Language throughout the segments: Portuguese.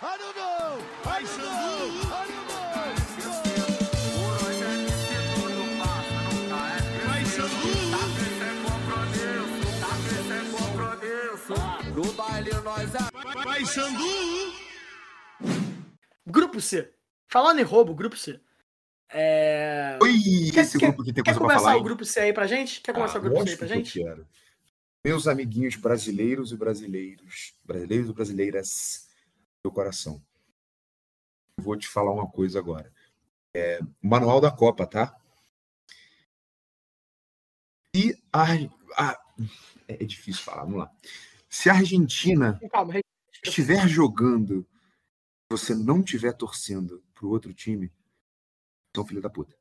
I don't know. I don't know. I don't know. No baile nós é Vai, Xandu. Grupo C. Falando em roubo, grupo C. É... Oi, Quer- esse quer- grupo que tem Quer coisa pra começar falar. o hein? grupo C aí pra gente? Quer começar Ah, o grupo C aí pra que eu gente? quero. Meus amiguinhos brasileiros e brasileiros, brasileiros e brasileiras do coração. Vou te falar uma coisa agora. É, manual da Copa, tá? E a, a- é é difícil falar, vamos lá. Se a Argentina Calma, estiver jogando, você não estiver torcendo pro outro time, são filho da puta.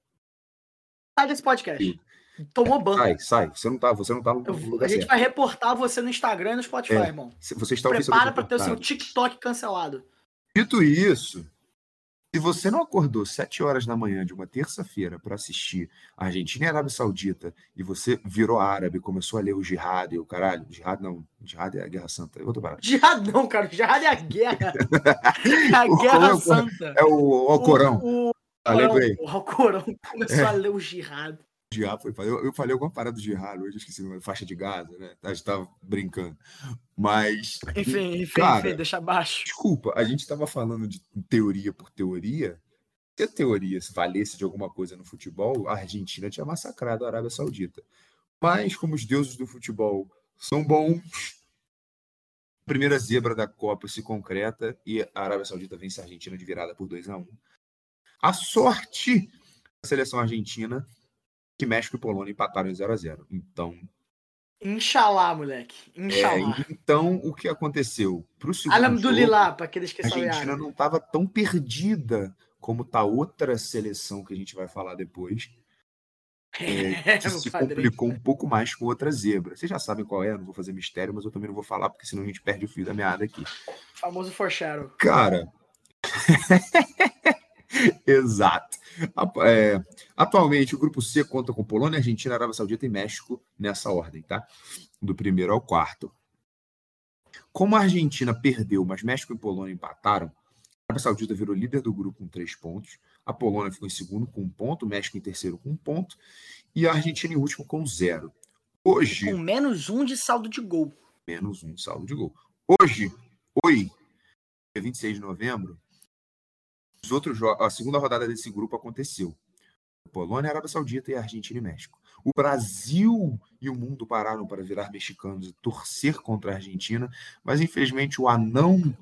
sai desse podcast. Tomou banho. Sai, sai. Você não tá, você não tá no Eu- lugar a gente certo. vai reportar você no Instagram e no Spotify, É. irmão. Você está Prepara pra ter o seu. TikTok cancelado. Dito isso, se você não acordou sete horas da manhã de uma terça-feira para assistir Argentina e Arábia Saudita e você virou árabe, começou a ler o jihad e o caralho, jihad não, jihad é a Guerra Santa, é outra parada. Jihad não, cara. Jihad é a guerra. É a guerra santa. É o Alcorão. O, o, Tá o Alcorão começou É. a ler o jihad. Foi- Eu, eu falei alguma parada do jihad hoje, esqueci faixa de Gaza, né? A gente tava brincando. Mas, Enfim, enfim, Cara, enfim, deixa abaixo. desculpa, a gente tava falando de teoria por teoria. Se a teoria se valesse de alguma coisa no futebol, a Argentina tinha massacrado a Arábia Saudita. Mas, como os deuses do futebol são bons, a primeira zebra da Copa se concreta e a Arábia Saudita vence a Argentina de virada por 2 a 1 A sorte da seleção argentina que México e Polônia empataram em 0 a 0 Então, Inshallah, moleque. é, Inshallah. então o que aconteceu? Pro segundo Alhamdulillah, pra aqueles que a Argentina não estava tão perdida como tá outra seleção que a gente vai falar depois, é, que se complicou um pouco mais com outra zebra. Vocês já sabem qual é, não vou fazer mistério, mas eu também não vou falar, porque senão a gente perde o fio da meada aqui. Famoso foreshadow. Cara. Exato. É, atualmente, o grupo C conta com Polônia, Argentina, Arábia Saudita e México nessa ordem, tá? Do primeiro ao quarto. Como a Argentina perdeu, mas México e Polônia empataram, a Arábia Saudita virou líder do grupo com três pontos, a Polônia ficou em segundo com um ponto, o México em terceiro com um ponto e a Argentina em último com zero. Hoje, Com menos um de saldo de gol. menos um saldo de gol. Hoje, oi, dia 26 de novembro, os outros a segunda rodada desse grupo aconteceu. Polônia, Arábia Saudita e Argentina e México. O Brasil e o mundo pararam para virar mexicanos e torcer contra a Argentina, mas infelizmente o anão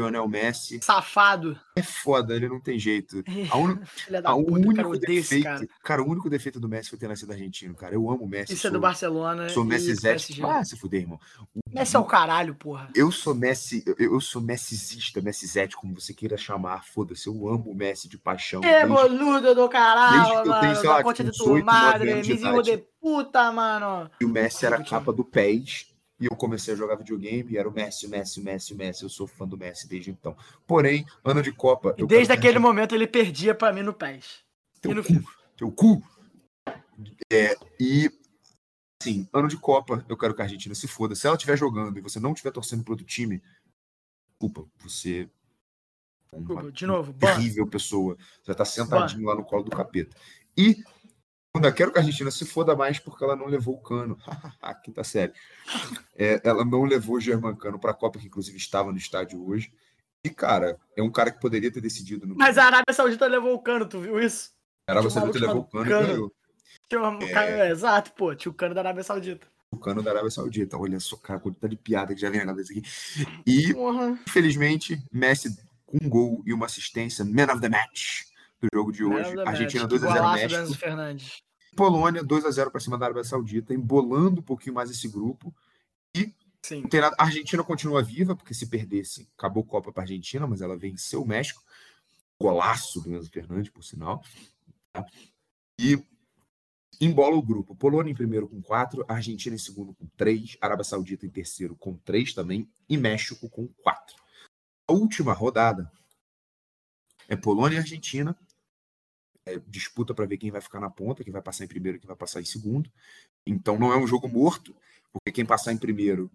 Lionel Messi Safado. é foda, ele não tem jeito. A un- a- o único defeito, cara. cara. o único defeito do Messi foi ter nascido argentino, cara. Eu amo o Messi. Isso é sou, do Barcelona. Sou e Messi. PSG. Ah, se fuder, irmão. O- Messi é o caralho, porra. Eu sou Messi, eu, eu sou Messizista, Messizete, como você queira chamar, foda-se, eu amo o Messi de paixão. É, desde- boludo do desde caralho, que eu tenho, mano. sei lá, Da conta de tu 18, 9 madre, de puta, mano. que o Messi era a capa do PES e eu comecei a jogar videogame e era o Messi, o Messi, o Messi, o Messi. Eu sou fã do Messi desde então. Porém, ano de Copa. E desde aquele momento ele perdia pra mim no PES. Teu E no cu, FIFA. teu cu. É, e, sim, ano de Copa, eu quero que a Argentina se foda. Se ela estiver jogando e você não estiver torcendo pro outro time, desculpa, você é uma Desculpa, De novo, terrível pessoa. Você tá sentadinho lá no colo do capeta. E ainda quero que a Argentina se foda mais porque ela não levou o cano. Quinta série. É, ela não levou o Germancano pra Copa, que inclusive estava no estádio hoje. E, cara, é um cara que poderia ter decidido no. Mas a Arábia Saudita levou o cano, tu viu isso? A Arábia Saudita levou o cano, chamado e ganhou uma- cara- é, exato, pô, tinha o cano da Arábia Saudita. o cano da Arábia Saudita. Olha só, cara, quanta de piada que já vem nada desse aqui. E, Porra. infelizmente, Messi com um gol e uma assistência, man of the match do jogo de hoje. Argentina Messi. 2x0 Golaço do México. Fernandes. Polônia 2 a 0 para cima da Arábia Saudita, embolando um pouquinho mais esse grupo. Sim. Tem nada- A Argentina continua viva, porque se perdesse, acabou a Copa para a Argentina, mas ela venceu o México. Golaço do Enzo Fernandes, por sinal. tá? E embola o grupo. Polônia em primeiro com 4, Argentina em segundo com 3, Arábia Saudita em terceiro com 3 também, e México com 4. A última rodada é Polônia e Argentina. É, disputa para ver quem vai ficar na ponta, quem vai passar em primeiro e quem vai passar em segundo. Então não é um jogo morto, porque quem passar em primeiro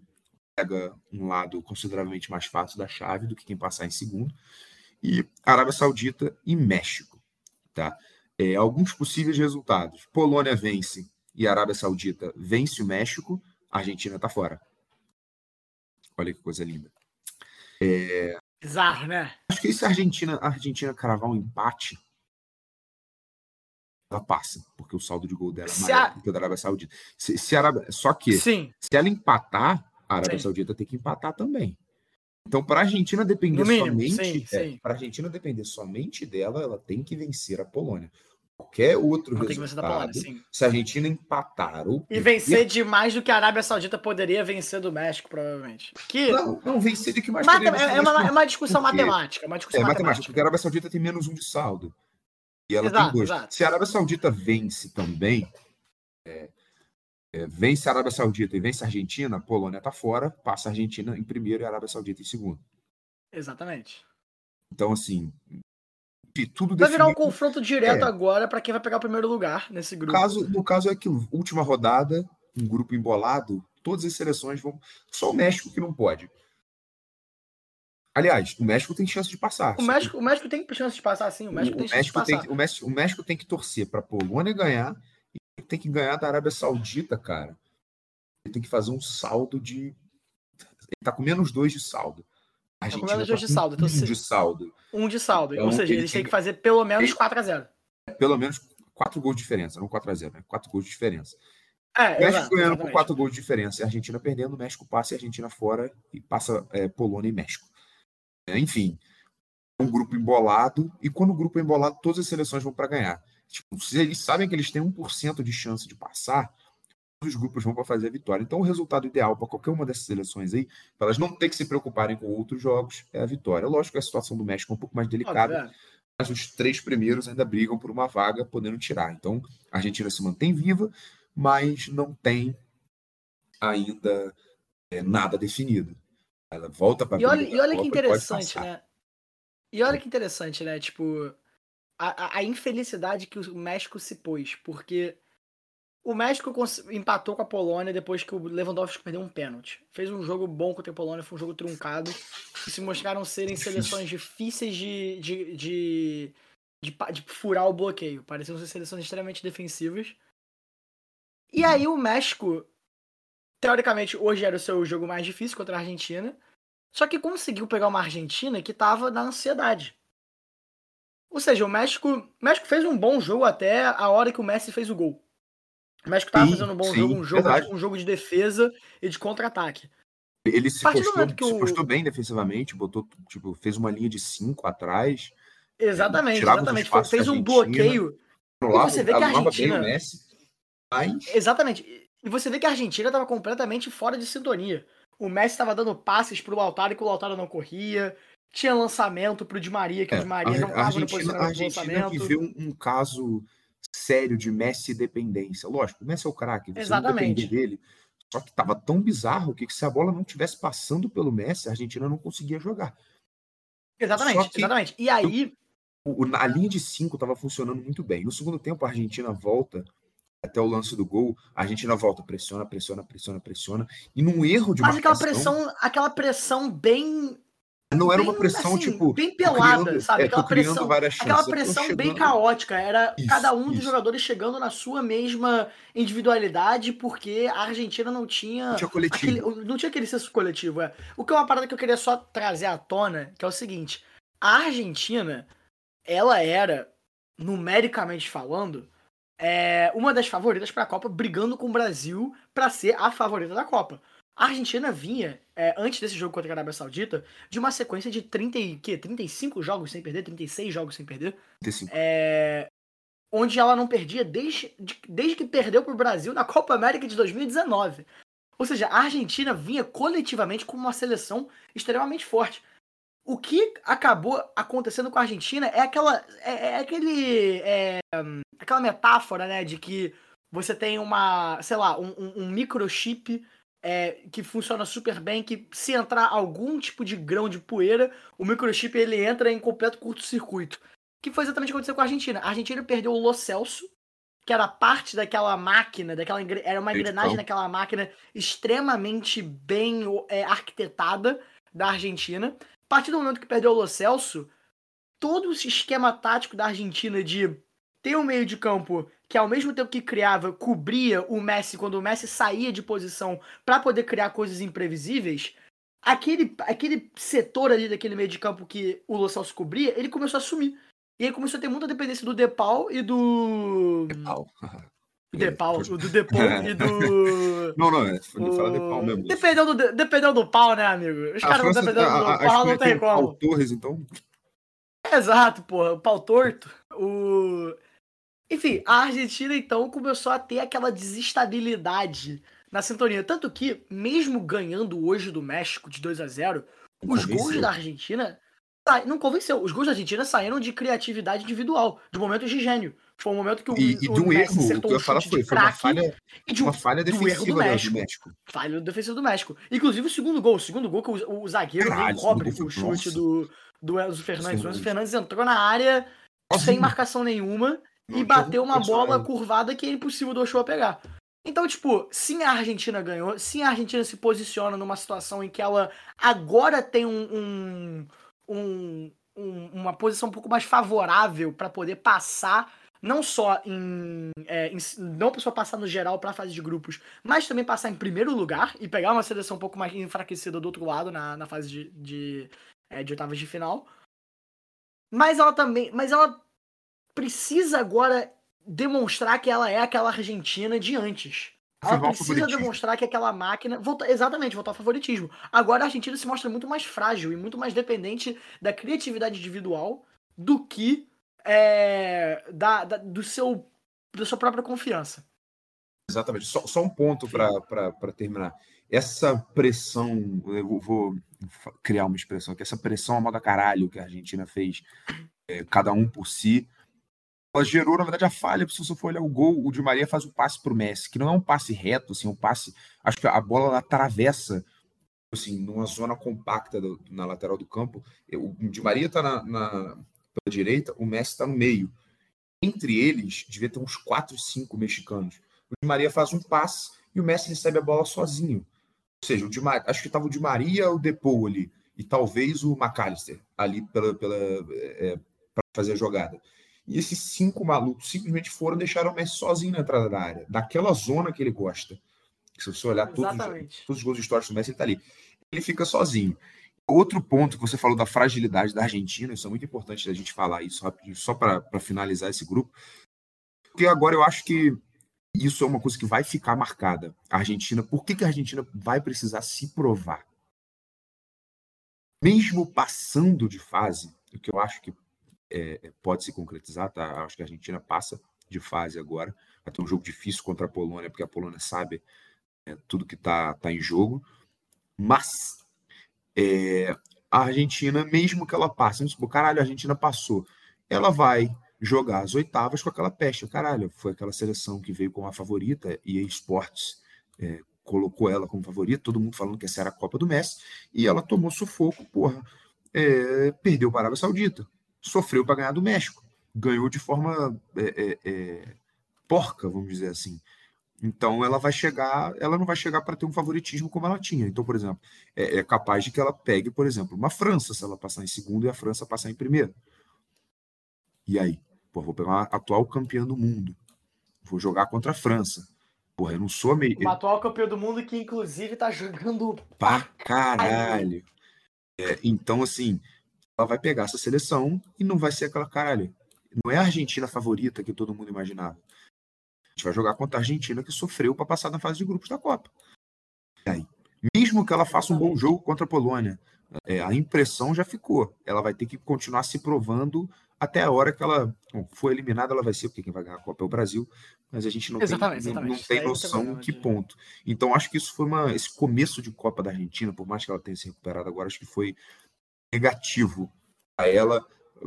pega um lado consideravelmente mais fácil da chave do que quem passar em segundo. E Arábia Saudita e México. Tá? É, alguns possíveis resultados. Polônia vence e Arábia Saudita vence o México, a Argentina está fora. Olha que coisa linda. É, Bizarro, né? acho que se a Argentina, a Argentina cravar um empate, ela passa, porque o saldo de gol dela é maior a- do que o da Arábia Saudita. Se, se Arábia, só que, Sim. se ela empatar, a Arábia Sim. Saudita tem que empatar também. Então, para a Argentina depender mínimo, somente, é, para a Argentina depender somente dela, ela tem que vencer a Polônia. Qualquer outro Polônia, resultado, sim. se a Argentina empatar ou E vencer de mais do que a Arábia Saudita poderia vencer do México, provavelmente. Que não, não vencer de que mais Mate- poderia é, é uma, é uma discussão matemática. Uma discussão É matemática, matemática. porque a Arábia Saudita tem menos um de saldo. E ela Exato, tem dois. exato. Se a Arábia Saudita vence também, é, é, vence a Arábia Saudita e vence a Argentina, a Polônia está fora, passa a Argentina em primeiro e a Arábia Saudita em segundo. Exatamente. Então, assim, tudo Vai virar um confronto direto É. agora pra quem vai pegar o primeiro lugar nesse grupo. caso, no caso é que última rodada, um grupo embolado, todas as seleções vão. Só o México que não pode. Aliás, o México tem chance de passar. O México, o México tem chance de passar, sim. O México o, tem chance de México passar. tem, o, México, o México tem que torcer para a Polônia ganhar e tem que ganhar da Arábia Saudita, cara. Ele tem que fazer um saldo de. Ele tá com menos dois de saldo. A Tá com menos dois de com saldo, então um se- de saldo. Um de saldo. Então, Ou seja, ele eles têm tem- que fazer pelo menos ele- 4x0. Pelo menos quatro gols de diferença, não 4x0, né? Quatro gols de diferença. É, O México exato, ganhando exatamente. quatro gols de diferença a Argentina perdendo, o México passa e a Argentina fora e passa é, Polônia e México. É, enfim, é um grupo embolado e quando o grupo é embolado, todas as seleções vão para ganhar. Tipo, se eles sabem que eles têm 1% de chance de passar, todos os grupos vão para fazer a vitória. Então, o resultado ideal para qualquer uma dessas seleções aí, para elas não ter que se preocuparem com outros jogos, é a vitória. Lógico que a situação do México é um pouco mais delicada, é. mas os três primeiros ainda brigam por uma vaga, podendo tirar. Então, a Argentina se mantém viva, mas não tem ainda é, nada definido. Ela volta para E olha, e olha que interessante, né? E olha que interessante, né? Tipo, a, a- infelicidade que o México se pôs, porque o México empatou com a Polônia depois que o Lewandowski perdeu um pênalti. Fez um jogo bom contra a Polônia, foi um jogo truncado. E se mostraram serem seleções difíceis de, de, de, de, de furar o bloqueio. Pareciam ser seleções extremamente defensivas. E aí o México, teoricamente, hoje era o seu jogo mais difícil contra a Argentina. Só que conseguiu pegar uma Argentina que tava na ansiedade. Ou seja, o México, o México fez um bom jogo até a hora que o Messi fez o gol. O México tava Sim, fazendo um bom sim, jogo, um jogo, verdade. um jogo de defesa e de contra-ataque. Ele se postou, se o- postou bem defensivamente, botou, tipo, fez uma linha de cinco atrás, Exatamente, os exatamente. espaços Fez um bloqueio. você vê que a Argentina- Messi, mas Exatamente. E você vê que a Argentina tava completamente fora de sintonia. O Messi tava dando passes pro Lautaro e que o Lautaro não corria. Tinha lançamento pro Di Maria, que é, o Di Maria não a, a tava no a posicionamento do Argentina viveu um, um caso sério de Messi dependência. Lógico, o Messi é o craque, você Exatamente. não depender dele. Só que tava tão bizarro que se a bola não tivesse passando pelo Messi, a Argentina não conseguia jogar. Exatamente, que- exatamente. E aí, O- o- a linha de cinco estava funcionando muito bem. No segundo tempo, a Argentina volta até o lance do gol. A Argentina volta, pressiona, pressiona, pressiona, pressiona. E num erro de aquela marcação, pressão, aquela pressão bem não era bem, uma pressão assim, tipo bem pelada, criando- sabe? é, Aquela criando pressão-. Aquela pressão bem chegando- caótica. Era Isso, cada um dos isso. jogadores chegando na sua mesma individualidade, porque a Argentina não tinha. Não tinha coletivo. aquele- não tinha aquele senso coletivo. É. O que é uma parada que eu queria só trazer à tona, que é o seguinte: a Argentina, ela era, numericamente falando, é, uma das favoritas para a Copa, brigando com o Brasil para ser a favorita da Copa. A Argentina vinha, é, antes desse jogo contra a Arábia Saudita, de uma sequência de 30, e- quê? 35 jogos sem perder, 36 jogos sem perder, é, onde ela não perdia desde, de- desde que perdeu para o Brasil na Copa América de 2019. Ou seja, a Argentina vinha coletivamente com uma seleção extremamente forte. O que acabou acontecendo com a Argentina é aquela. É, é aquele. é, aquela metáfora, né? De que você tem uma. sei lá, um, um- um microchip é, que funciona super bem, que se entrar algum tipo de grão de poeira, o microchip ele entra em completo curto-circuito. Que foi exatamente o que aconteceu com a Argentina. A Argentina perdeu o Lo Celso, que era parte daquela máquina, daquela era uma de engrenagem daquela máquina extremamente bem é, arquitetada da Argentina. A partir do momento que perdeu o Lo Celso, todo esse esquema tático da Argentina de ter um meio de campo que ao mesmo tempo que criava, cobria o Messi quando o Messi saía de posição para poder criar coisas imprevisíveis, aquele, aquele setor ali daquele meio de campo que o Lo Celso cobria, ele começou a sumir. E aí começou a ter muita dependência do Depau e do. Pau. Do Depau, do Depau e do. Não, não, é. Fala de pau o- mesmo. Dependendo do, dependendo do pau, né, amigo? Os A caras não França- dependendo a- do a- a pau, não tem o como. Torres, então. Exato, porra. O pau torto. O... Enfim, a Argentina então começou a ter aquela desestabilidade na sintonia. Tanto que, mesmo ganhando hoje do México de 2 a 0 Não os gols da Argentina não convenceu. Os gols da Argentina saíram de criatividade individual, de momentos de gênio. Foi um momento que o, E, e o um Messi erro, o acertou que eu um chute foi, foi uma falha, e de um uma falha do erro do defensiva do México. México. falha do defesa do México. Inclusive o segundo gol, o segundo gol que o, o zagueiro Caralho, o cobre o chute nossa. do, do Enzo Fernandes. O Enzo Fernandes. Entrou na área sem Sozinho. marcação nenhuma Não e bateu um uma bola personagem. curvada que é impossível do Ochoa pegar. Então, tipo, sim a Argentina ganhou, sim a Argentina se posiciona numa situação em que ela agora tem um, um- um- um- uma posição um pouco mais favorável para poder passar, não só em, é, em- não só passar no geral para a fase de grupos, mas também passar em primeiro lugar e pegar uma seleção um pouco mais enfraquecida do outro lado na, na fase de, de, é, de oitavas de final. Mas ela também, mas ela precisa agora demonstrar que ela é aquela Argentina de antes. Ela precisa demonstrar que aquela máquina. Volta, exatamente, voltar ao favoritismo. Agora a Argentina se mostra muito mais frágil e muito mais dependente da criatividade individual do que é, da, da- do seu, da sua própria confiança. Exatamente. Só, só um ponto para terminar. Essa pressão, eu vou- criar uma expressão aqui, essa pressão a moda caralho que a Argentina fez, é, cada um por si, ela gerou, na verdade, a falha, se você for olhar o gol, o Di Maria faz o passe para o Messi, que não é um passe reto, assim, um passe, acho que a bola ela atravessa, assim, numa zona compacta do- na lateral do campo, o Di Maria está na, na- pela direita, o Messi está no meio. Entre eles, devia ter uns 4, 5 mexicanos. O Di Maria faz um passe e o Messi recebe a bola sozinho. Ou seja, o Di Maria, acho que estava o Di Maria, o Depou ali, e talvez o McAllister ali pela, pela, para fazer a jogada. E esses cinco malucos simplesmente foram deixaram o Messi sozinho na entrada da área, daquela zona que ele gosta. Se você olhar todos, todos os gols históricos do Messi, ele tá ali. Ele fica sozinho. Outro ponto que você falou da fragilidade da Argentina, isso é muito importante da gente falar isso rapidinho, só para finalizar esse grupo. Porque agora eu acho que isso é uma coisa que vai ficar marcada. A Argentina, por que, que a Argentina vai precisar se provar? Mesmo passando de fase, o que eu acho que é, pode se concretizar, tá? Acho que a Argentina passa de fase agora. Vai ter um jogo difícil contra a Polônia, porque a Polônia sabe é, tudo que está tá em jogo. Mas é, a Argentina, mesmo que ela passe, vamos supor, caralho, a Argentina passou, ela vai jogar as oitavas com aquela peste. Caralho, foi aquela seleção que veio com a favorita e a Esportes é, colocou ela como favorita, todo mundo falando que essa era a Copa do Messi, e ela tomou sufoco, porra, é, perdeu para a Arábia Saudita, sofreu para ganhar do México, ganhou de forma é, é, é, porca, vamos dizer assim. Então ela vai chegar, ela não vai chegar para ter um favoritismo como ela tinha. Então, por exemplo, é, é capaz de que ela pegue, por exemplo, uma França, se ela passar em segundo e a França passar em primeiro. E aí? Pô, vou pegar uma atual campeã do mundo. Vou jogar contra a França. Porra, eu não sou meio. O atual campeão do mundo que, inclusive, tá jogando Pra caralho. É, então, assim, ela vai pegar essa seleção e não vai ser aquela caralho. Não é a Argentina favorita que todo mundo imaginava. A gente vai jogar contra a Argentina que sofreu para passar na fase de grupos da Copa. E aí, mesmo que ela faça um bom jogo contra a Polônia, é, a impressão já ficou. Ela vai ter que continuar se provando até a hora que ela bom, for eliminada, ela vai ser, porque quem vai ganhar a Copa é o Brasil, mas a gente não Exatamente, tem, não- não exatamente. tem aí não tem noção problema que ponto. Então, acho que isso foi uma. Esse começo de Copa da Argentina, por mais que ela tenha se recuperado agora, acho que foi negativo a ela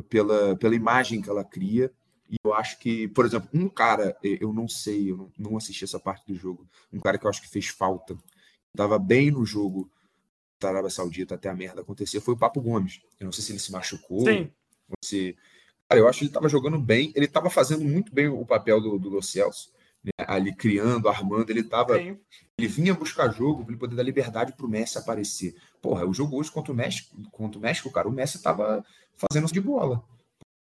pela, pela imagem que ela cria. E eu acho que, por exemplo, um cara, eu não sei, eu não, assisti essa parte do jogo, um cara que eu acho que fez falta, estava bem no jogo da Arábia Saudita até a merda acontecer, foi o Papo Gomes. Eu não sei se ele se machucou, Sim. ou se. Cara, eu acho que ele estava jogando bem, ele estava fazendo muito bem o papel do, do Lo Celso, né? ali criando, armando, ele estava. Ele vinha buscar jogo para ele poder dar liberdade para o Messi aparecer. Porra, o jogo hoje contra o México, contra o México, cara, o Messi estava fazendo de bola.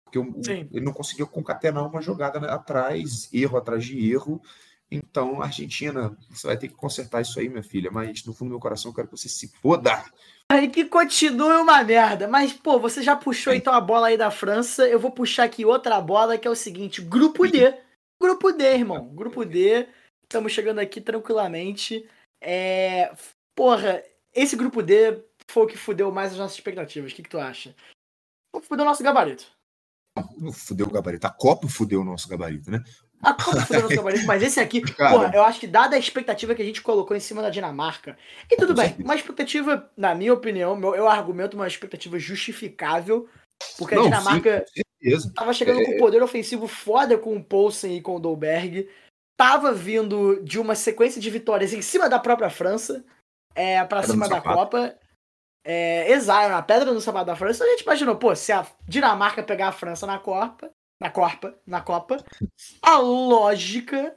Porque o, ele não conseguiu concatenar uma jogada atrás, erro atrás de erro. Então, Argentina, você vai ter que consertar isso aí, minha filha. Mas no fundo do meu coração, eu quero que você se foda. Aí que continue uma merda. Mas, pô, você já puxou então a bola aí da França. Eu vou puxar aqui outra bola que é o seguinte: Grupo D. Grupo D, irmão. Grupo D. Estamos chegando aqui tranquilamente. É. Porra, esse grupo D foi o que fudeu mais as nossas expectativas. O que, que tu acha? Fudeu o nosso gabarito. Fudeu o gabarito. A Copa fudeu o nosso gabarito, né? A Copa fudeu o nosso gabarito, mas esse aqui, Cara. porra, eu acho que dada a expectativa que a gente colocou em cima da Dinamarca. E tudo bem, uma expectativa, na minha opinião, eu argumento uma expectativa justificável. Porque Não, a Dinamarca sim, tava chegando é... com poder ofensivo foda com o Poulsen e com o Dolberg. Tava vindo de uma sequência de vitórias em cima da própria França, é, para cima da Copa. É, exato, a pedra no sapato da França. A gente imaginou, pô, se a Dinamarca pegar a França na Copa, na Copa, na Copa, a lógica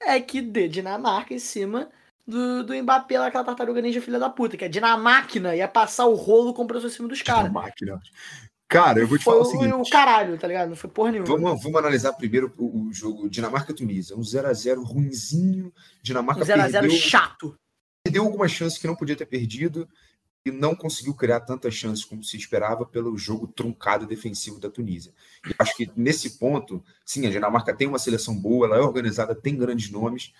é que dê Dinamarca em cima do, do Mbappé, aquela tartaruga ninja filha da puta, que é Dinamáquina, ia passar o rolo com o em cima dos caras. Dinamáquina. Cara, eu vou te foi falar o seguinte. o caralho, tá ligado? Não foi porra nenhuma. Vamos, vamos analisar primeiro o, o jogo Dinamarca-Tunísia. Um 0x0 ruinzinho. Dinamarca um 0x0 chato. Perdeu algumas chances que não podia ter perdido e não conseguiu criar tantas chances como se esperava pelo jogo truncado defensivo da Tunísia. E acho que nesse ponto, sim, a Dinamarca tem uma seleção boa, ela é organizada, tem grandes nomes,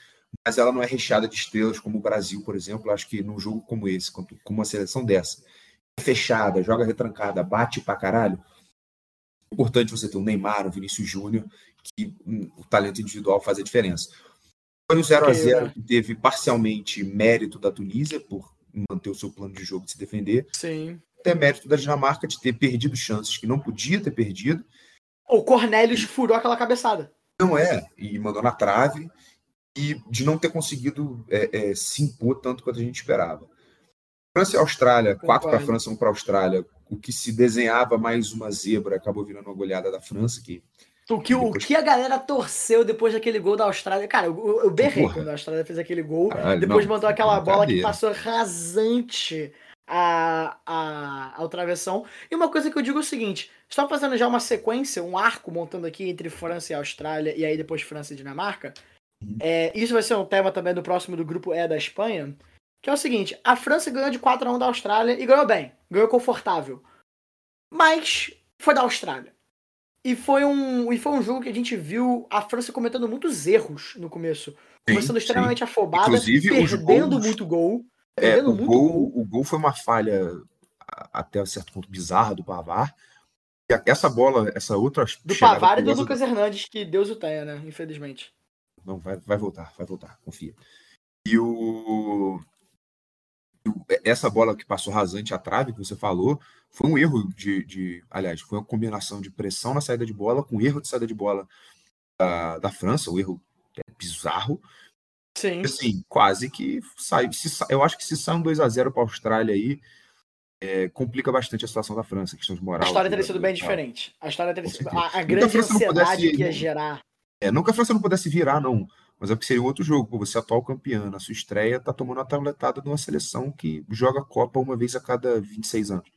mas ela não é recheada de estrelas como o Brasil, por exemplo. Acho que num jogo como esse, com uma seleção dessa, fechada, joga retrancada, bate pra caralho, é importante você ter um Neymar, um Vinícius Júnior, que um, o talento individual faz a diferença. Foi um 0 a 0 que teve parcialmente mérito da Tunísia por manter o seu plano de jogo de se defender. Sim. Até mérito da Dinamarca de ter perdido chances que não podia ter perdido. O Cornelius furou aquela cabeçada. Não é, e mandou na trave, e de não ter conseguido é, é, se impor tanto quanto a gente esperava. França e Austrália, Concordo. quatro para a França, um para a Austrália. O que se desenhava mais uma zebra acabou virando uma goleada da França, que o que, depois... o que a galera torceu depois daquele gol da Austrália. Cara, eu, eu berrei Porra. quando a Austrália fez aquele gol. Caralho, depois não, mandou aquela bola que passou rasante a, a, ao travessão. E uma coisa que eu digo é o seguinte: estou fazendo já uma sequência, um arco montando aqui entre França e Austrália, e aí depois França e Dinamarca. Uhum. É, isso vai ser um tema também do próximo do grupo E da Espanha. Que é o seguinte: a França ganhou de 4 a 1 da Austrália e ganhou bem, ganhou confortável. Mas foi da Austrália. E foi, um, e foi um jogo que a gente viu a França cometendo muitos erros no começo. Começando sim, extremamente sim. afobada, Inclusive, perdendo gols, muito gol. É, o, gol, gol. o gol foi uma falha até certo ponto bizarra do Pavar. E essa bola, essa outra. Do Pavar e do Lucas Hernandes, que Deus o tenha, né? Infelizmente. Não, vai, vai voltar, vai voltar, confia. E o. Essa bola que passou rasante à trave, que você falou, foi um erro de, de, Aliás, foi uma combinação de pressão na saída de bola com erro de saída de bola da, da França, o erro é bizarro. Sim. Assim, quase que sai. Se, eu acho que se sai um 2x0 para a Austrália aí, é, complica bastante a situação da França, questão de moral. A história teria sido bem diferente. A história teria sido. A, a grande ansiedade pudesse, que ia gerar. É, nunca a França não pudesse virar, não. Mas é porque seria um outro jogo. Pô, você é atual campeã, na sua estreia, tá tomando a tabletada de uma seleção que joga a Copa uma vez a cada 26 anos.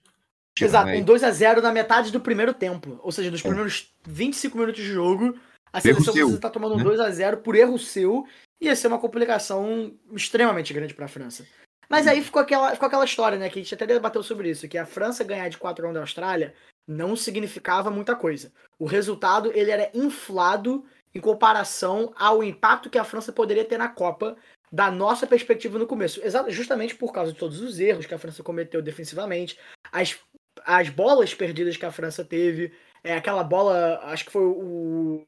Exato, um 2x0 na metade do primeiro tempo. Ou seja, dos é. primeiros 25 minutos de jogo, a seleção precisa estar tá tomando né? um 2x0 por erro seu. Ia ser uma complicação extremamente grande para a França. Mas aí ficou aquela, ficou aquela história, né? Que a gente até debateu sobre isso, que a França ganhar de 4 x da Austrália não significava muita coisa. O resultado ele era inflado em comparação ao impacto que a França poderia ter na Copa da nossa perspectiva no começo. Justamente por causa de todos os erros que a França cometeu defensivamente, as as bolas perdidas que a França teve, é aquela bola, acho que foi o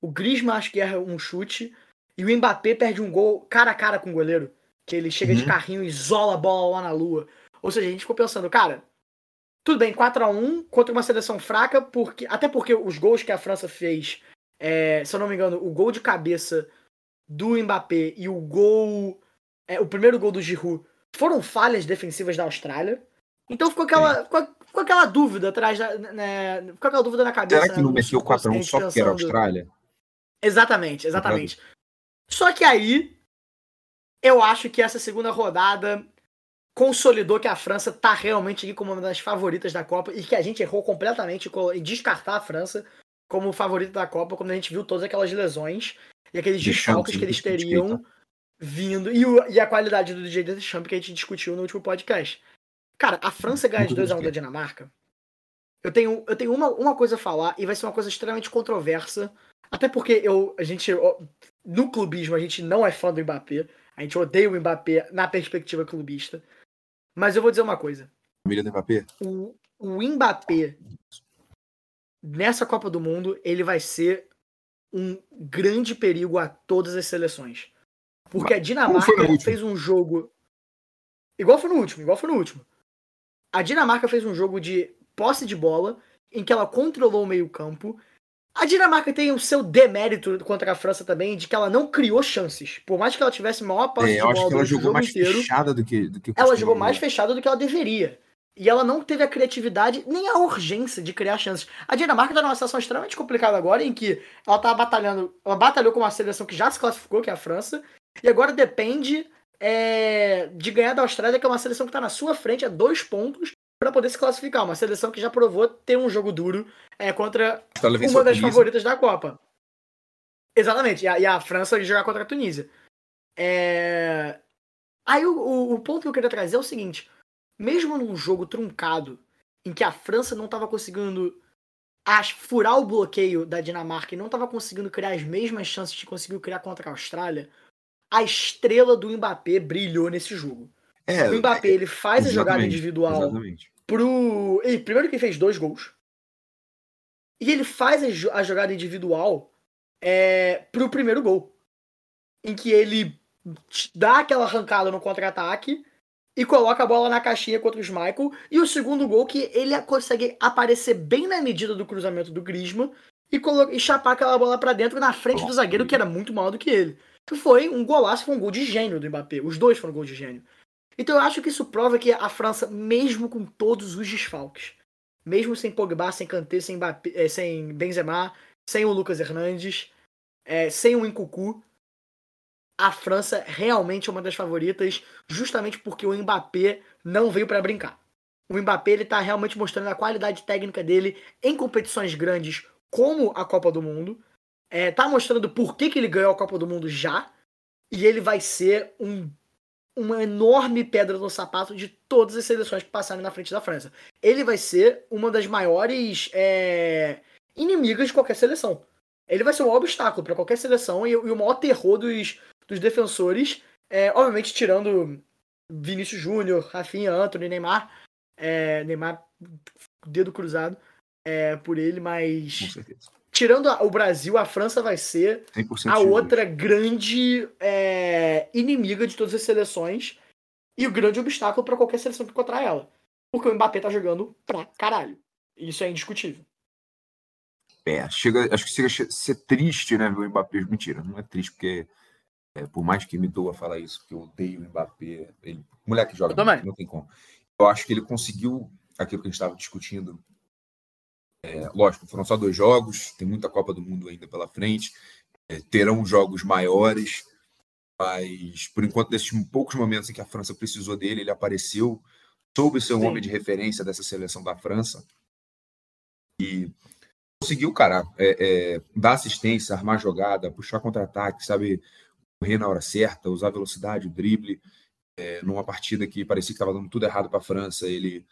o Griezmann acho que erra um chute e o Mbappé perde um gol cara a cara com o goleiro, que ele chega uhum. de carrinho e isola a bola lá na lua. Ou seja, a gente ficou pensando, cara, tudo bem, 4 a 1 contra uma seleção fraca, porque até porque os gols que a França fez, é, se eu não me engano, o gol de cabeça do Mbappé e o gol, é, o primeiro gol do Giroud foram falhas defensivas da Austrália. Então ficou aquela, ficou, ficou aquela dúvida atrás da. Né, ficou aquela dúvida na cabeça. Será que não no meteu 4x1 subconsciente, só porque era Austrália? Exatamente, exatamente. Só que aí, eu acho que essa segunda rodada consolidou que a França tá realmente aqui como uma das favoritas da Copa e que a gente errou completamente em descartar a França como favorita da Copa quando a gente viu todas aquelas lesões e aqueles desfalques que eles teriam respeito. vindo e, o- e a qualidade do DJ Deschamps que a gente discutiu no último podcast. Cara, a França ganha de Muito 2x1 da. Dinamarca. Eu tenho, eu tenho uma, uma coisa a falar e vai ser uma coisa extremamente controversa. Até porque eu, a gente, no clubismo, a gente não é fã do Mbappé. A gente odeia o Mbappé na perspectiva clubista. Mas eu vou dizer uma coisa. Família do Mbappé? O, o Mbappé, nessa Copa do Mundo, ele vai ser um grande perigo a todas as seleções. Porque a Dinamarca fez um jogo. Igual foi no último, igual foi no último. A Dinamarca fez um jogo de posse de bola, em que ela controlou o meio-campo. A Dinamarca tem o seu demérito contra a França também, de que ela não criou chances. Por mais que ela tivesse maior posse É, de eu bola acho que ela jogou jogo mais inteiro fechada do que, do que ela jogou mais fechada do que ela deveria. E ela não teve a criatividade nem a urgência de criar chances. A Dinamarca tá numa situação extremamente complicada agora, em que ela tá batalhando. Ela batalhou com uma seleção que já se classificou, que é a França, e agora depende é, de ganhar da Austrália, que é uma seleção que tá na sua frente a dois pontos para poder se classificar. Uma seleção que já provou ter um jogo duro é, contra uma das favoritas da Copa. Exatamente, e a, e a França ia jogar contra a Tunísia. É... Aí o, o, o ponto que eu queria trazer é o seguinte: mesmo num jogo truncado, em que a França não estava conseguindo as- furar o bloqueio da Dinamarca e não estava conseguindo criar as mesmas chances que conseguiu criar contra a Austrália, a estrela do Mbappé brilhou nesse jogo. É, O Mbappé ele faz a jogada individual Exatamente. pro. Ele, primeiro que ele fez dois gols. E ele faz a, a jogada individual é, pro primeiro gol. Em que ele dá aquela arrancada no contra-ataque e coloca a bola na caixinha contra o Michael. E o segundo gol que ele consegue aparecer bem na medida do cruzamento do Griezmann e, e chapar aquela bola pra dentro na frente do zagueiro que era muito maior do que ele. Que foi um golaço, foi um gol de gênio do Mbappé. Os dois foram gol de gênio. Então eu acho que isso prova que a França, mesmo com todos os desfalques, mesmo sem Pogba, sem Kanté, sem, Mbappé, eh, sem Benzema, sem o Lucas Hernandes, eh, sem o Nkunku, a França realmente é uma das favoritas, justamente porque o Mbappé não veio para brincar. O Mbappé ele tá realmente mostrando a qualidade técnica dele em competições grandes, como a Copa do Mundo. É, tá mostrando por que, que ele ganhou a Copa do Mundo já. E ele vai ser um uma enorme pedra no sapato de todas as seleções que passarem na frente da França. Ele vai ser uma das maiores é, inimigas de qualquer seleção. Ele vai ser um obstáculo para qualquer seleção e, e o maior terror dos, dos defensores, é, obviamente tirando Vinícius Júnior, Rafinha, Anthony, Neymar. É, Neymar, dedo cruzado é, por ele, Com mas certeza. tirando a- o Brasil, a França vai ser 100% a outra grande é, inimiga de todas as seleções e o grande obstáculo para qualquer seleção que encontrar ela. Porque o Mbappé tá jogando pra caralho. Isso é indiscutível. É, chega, acho que chega a ser triste, né, ver o Mbappé. Mentira, não é triste, porque é, por mais que me doa falar isso, porque eu odeio o Mbappé. Ele, moleque joga, não tem como. Eu acho que ele conseguiu aquilo que a gente estava discutindo. É, lógico, foram só dois jogos, tem muita Copa do Mundo ainda pela frente, é, terão jogos maiores, mas por enquanto, nesses poucos momentos em que a França precisou dele, ele apareceu, soube ser um Sim. homem de referência dessa seleção da França e conseguiu, cara, é, é, dar assistência, armar jogada, puxar contra-ataque, sabe, correr na hora certa, usar velocidade, o drible. É, numa partida que parecia que estava dando tudo errado para a França, ele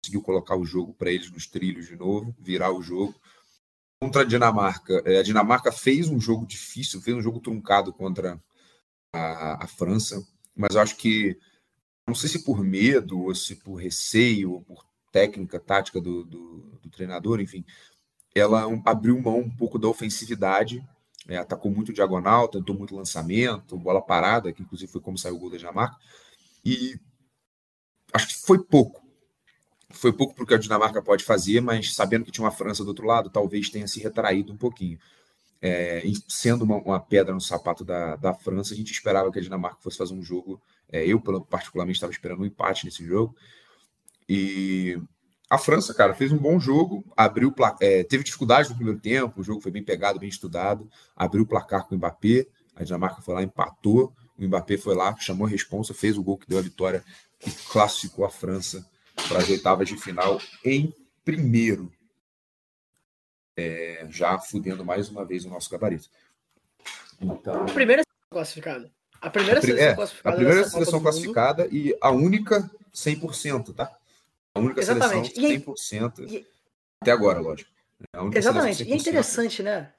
conseguiu colocar o jogo para eles nos trilhos de novo, virar o jogo. Contra a Dinamarca, é, a Dinamarca fez um jogo difícil, fez um jogo truncado contra a, a França, mas eu acho que, não sei se por medo, ou se por receio, ou por técnica, tática do, do, do treinador, enfim, ela abriu mão um pouco da ofensividade, é, atacou muito diagonal, tentou muito lançamento, bola parada, que inclusive foi como saiu o gol da Dinamarca, e acho que foi pouco. Foi pouco porque a Dinamarca pode fazer, mas sabendo que tinha uma França do outro lado, talvez tenha se retraído um pouquinho. É, sendo uma, uma pedra no sapato da, da França, a gente esperava que a Dinamarca fosse fazer um jogo. é, eu, particularmente, estava esperando um empate nesse jogo. E a França, cara, fez um bom jogo, abriu é, teve dificuldade no primeiro tempo, o jogo foi bem pegado, bem estudado, abriu o placar com o Mbappé, a Dinamarca foi lá, empatou, o Mbappé foi lá, chamou a responsa, fez o gol que deu a vitória e classificou a França para as oitavas de final em primeiro. É, já fudendo mais uma vez o nosso gabarito. Então, a primeira classificada. A primeira seleção é, classificada. a primeira seleção classificada e a única 100%, tá? A única Exatamente. seleção E aí- 100% e- até agora, lógico. É Exatamente. E é 100%. interessante, né?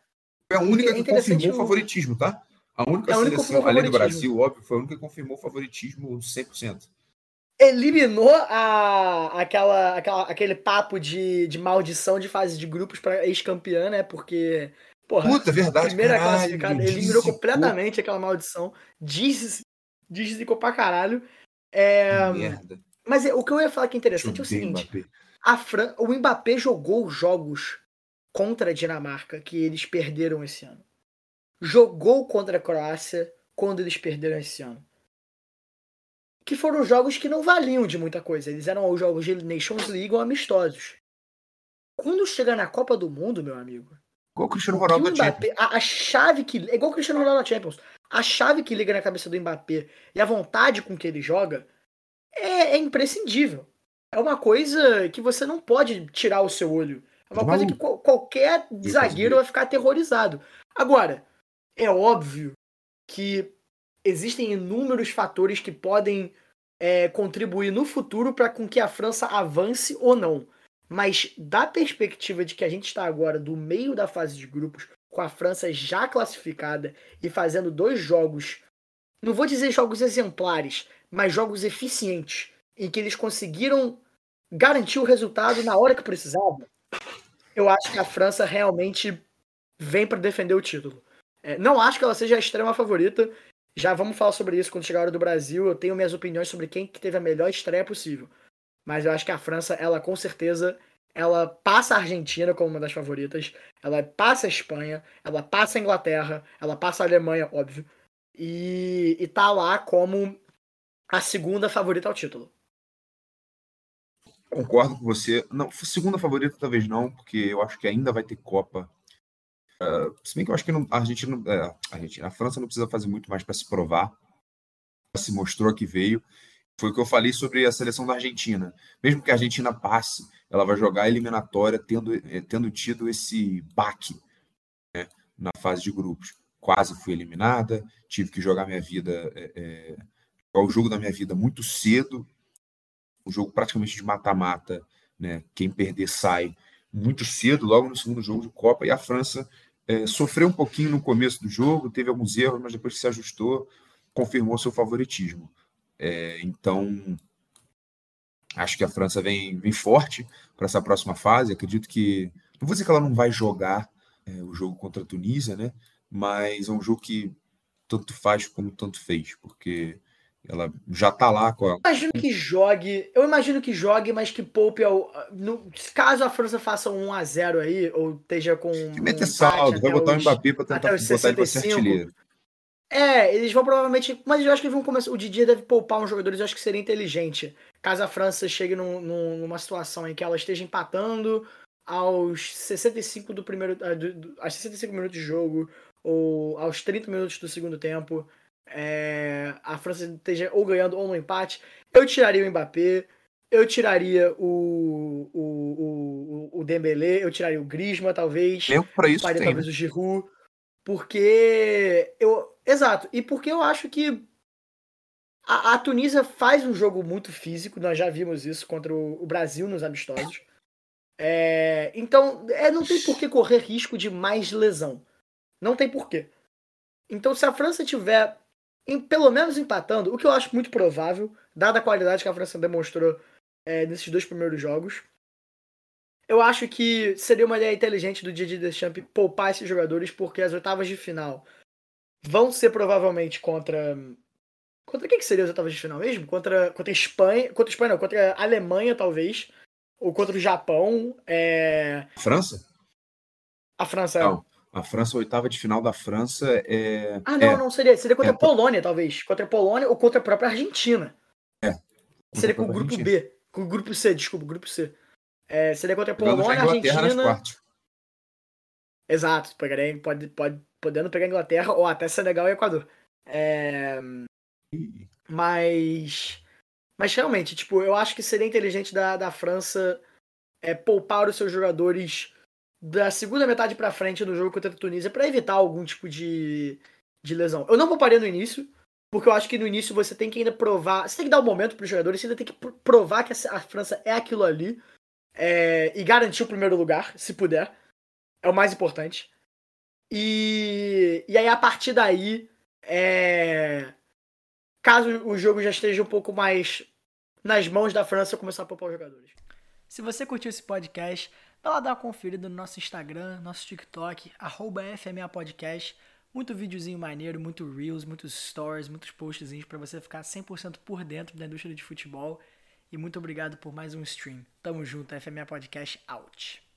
Foi a única é que confirmou o favoritismo, tá? A única É a única seleção, além do. Brasil, óbvio, foi a única que confirmou o favoritismo 100%. Eliminou a, aquela, aquela, aquele papo de, de maldição de fase de grupos para ex-campeã, né? Porque, porra, Puta, verdade, primeira caralho, classificada, eliminou completamente aquela maldição. Diz- Deszicou pra caralho. É, merda. Mas é, o que eu ia falar que é interessante é o seguinte: Mbappé. a Fran... o Mbappé jogou os jogos contra a Dinamarca que eles perderam esse ano. Jogou contra a Croácia quando eles perderam esse ano. Que foram jogos que não valiam de muita coisa. Eles eram os jogos de Nations League ou amistosos. Quando chega na Copa do Mundo, meu amigo, Igual o Cristiano o Ronaldo Champions. Mbappé, a, a chave que. É igual o Cristiano Ronaldo na Champions. A chave que liga na cabeça do Mbappé e a vontade com que ele joga é, é imprescindível. É uma coisa que você não pode tirar o seu olho. É uma coisa que qual- qualquer zagueiro vai ficar aterrorizado. Agora, é óbvio que existem inúmeros fatores que podem é, contribuir no futuro para com que a França avance ou não. Mas da perspectiva de que a gente está agora do meio da fase de grupos, com a França já classificada e fazendo dois jogos, não vou dizer jogos exemplares, mas jogos eficientes, em que eles conseguiram garantir o resultado na hora que precisava, eu acho que a França realmente vem para defender o título. É, não acho que ela seja a extrema favorita. Já vamos falar sobre isso quando chegar a hora do Brasil. Eu tenho minhas opiniões sobre quem que teve a melhor estreia possível. Mas eu acho que a França, ela com certeza, ela passa a Argentina como uma das favoritas. Ela passa a Espanha, ela passa a Inglaterra, ela passa a Alemanha, óbvio. E, e tá lá como a segunda favorita ao título. Concordo com você. Não, segunda favorita talvez não, porque eu acho que ainda vai ter Copa. Ah, se bem que eu acho que não- a Argentina, é, a Argentina, a França não precisa fazer muito mais para se provar. Se mostrou que veio. Foi o que eu falei sobre a seleção da Argentina. Mesmo que a Argentina passe, ela vai jogar a eliminatória tendo, eh, tendo tido esse baque né, na fase de grupos. Quase fui eliminada, tive que jogar minha vida, é, é, o jogo da minha vida muito cedo, um jogo praticamente de mata-mata, né? Quem perder sai muito cedo, logo no segundo jogo de Copa, e a França é, sofreu um pouquinho no começo do jogo, teve alguns erros, mas depois que se ajustou, confirmou seu favoritismo. É, então, acho que a França vem, vem forte para essa próxima fase. Acredito que. Não vou dizer que ela não vai jogar é, o jogo contra a Tunísia, né? Mas é um jogo que tanto faz como tanto fez, porque ela já está lá com a, Eu imagino que jogue. Eu imagino que jogue, mas que poupe ao. No, caso a França faça um 1x0 aí, ou esteja com. que um meter empate saldo, vai botar o Mbappé até tentar botar ele para ser 65. artilheiro. É, eles vão provavelmente. Mas eu acho que eles vão começar. O Didier deve poupar uns jogadores, eu acho que seria inteligente. Caso a França chegue num- num- numa situação em que ela esteja empatando aos 65 do primeiro. ah, do- do- aos 65 minutos de jogo, ou aos 30 minutos do segundo tempo. É, a França esteja ou ganhando ou no empate. Eu tiraria o Mbappé. Eu tiraria o, o, o, o Dembélé, eu tiraria o Griezmann, talvez Tempo para isso faria tem, né? talvez o Giroud, porque eu, exato, e porque eu acho que a, a Tunísia faz um jogo muito físico, nós já vimos isso contra o, o Brasil nos amistosos. É, então, é, não tem por que correr risco de mais lesão. Não tem porquê. Então, se a França tiver em- pelo menos empatando, o que eu acho muito provável, dada a qualidade que a França demonstrou é, nesses dois primeiros jogos, eu acho que seria uma ideia inteligente do Didier Deschamps poupar esses jogadores, porque as oitavas de final vão ser provavelmente contra. Contra quem que seria as oitavas de final mesmo? Contra, contra a Espanha. Contra a Espanha, não, contra a Alemanha, talvez. Ou contra o Japão. É... França? A França. Não. A França, a oitava de final da França é. Ah, não, é, não seria. Seria contra É, a Polônia, talvez. Contra a Polônia ou contra a própria Argentina. contra Seria com o grupo Argentina. B. Com o grupo C, desculpa, o grupo C. É, seria contra a Polônia, a Argentina. Exato, pegarei, pode, pode, podendo pegar a Inglaterra ou até Senegal e Equador. É, mas. Mas realmente, tipo, eu acho que seria inteligente da, da França é, poupar os seus jogadores da segunda metade pra frente no jogo contra a Tunísia pra evitar algum tipo de, de lesão. Eu não pouparia no início, porque eu acho que no início você tem que ainda provar. Você tem que dar o um momento pros jogadores, você ainda tem que pr- provar que a França é aquilo ali é, e garantir o primeiro lugar, se puder. É o mais importante. E, e aí, a partir daí, é, caso o jogo já esteja um pouco mais nas mãos da França, eu começar a poupar os jogadores. Se você curtiu esse podcast, vai lá dar uma conferida no nosso Instagram, nosso TikTok, arroba FMA Podcast. Muito videozinho maneiro, muito Reels, muitos stories, muitos postzinhos para você ficar 100% por dentro da indústria de futebol. E muito obrigado por mais um stream. Tamo junto, FMA Podcast out.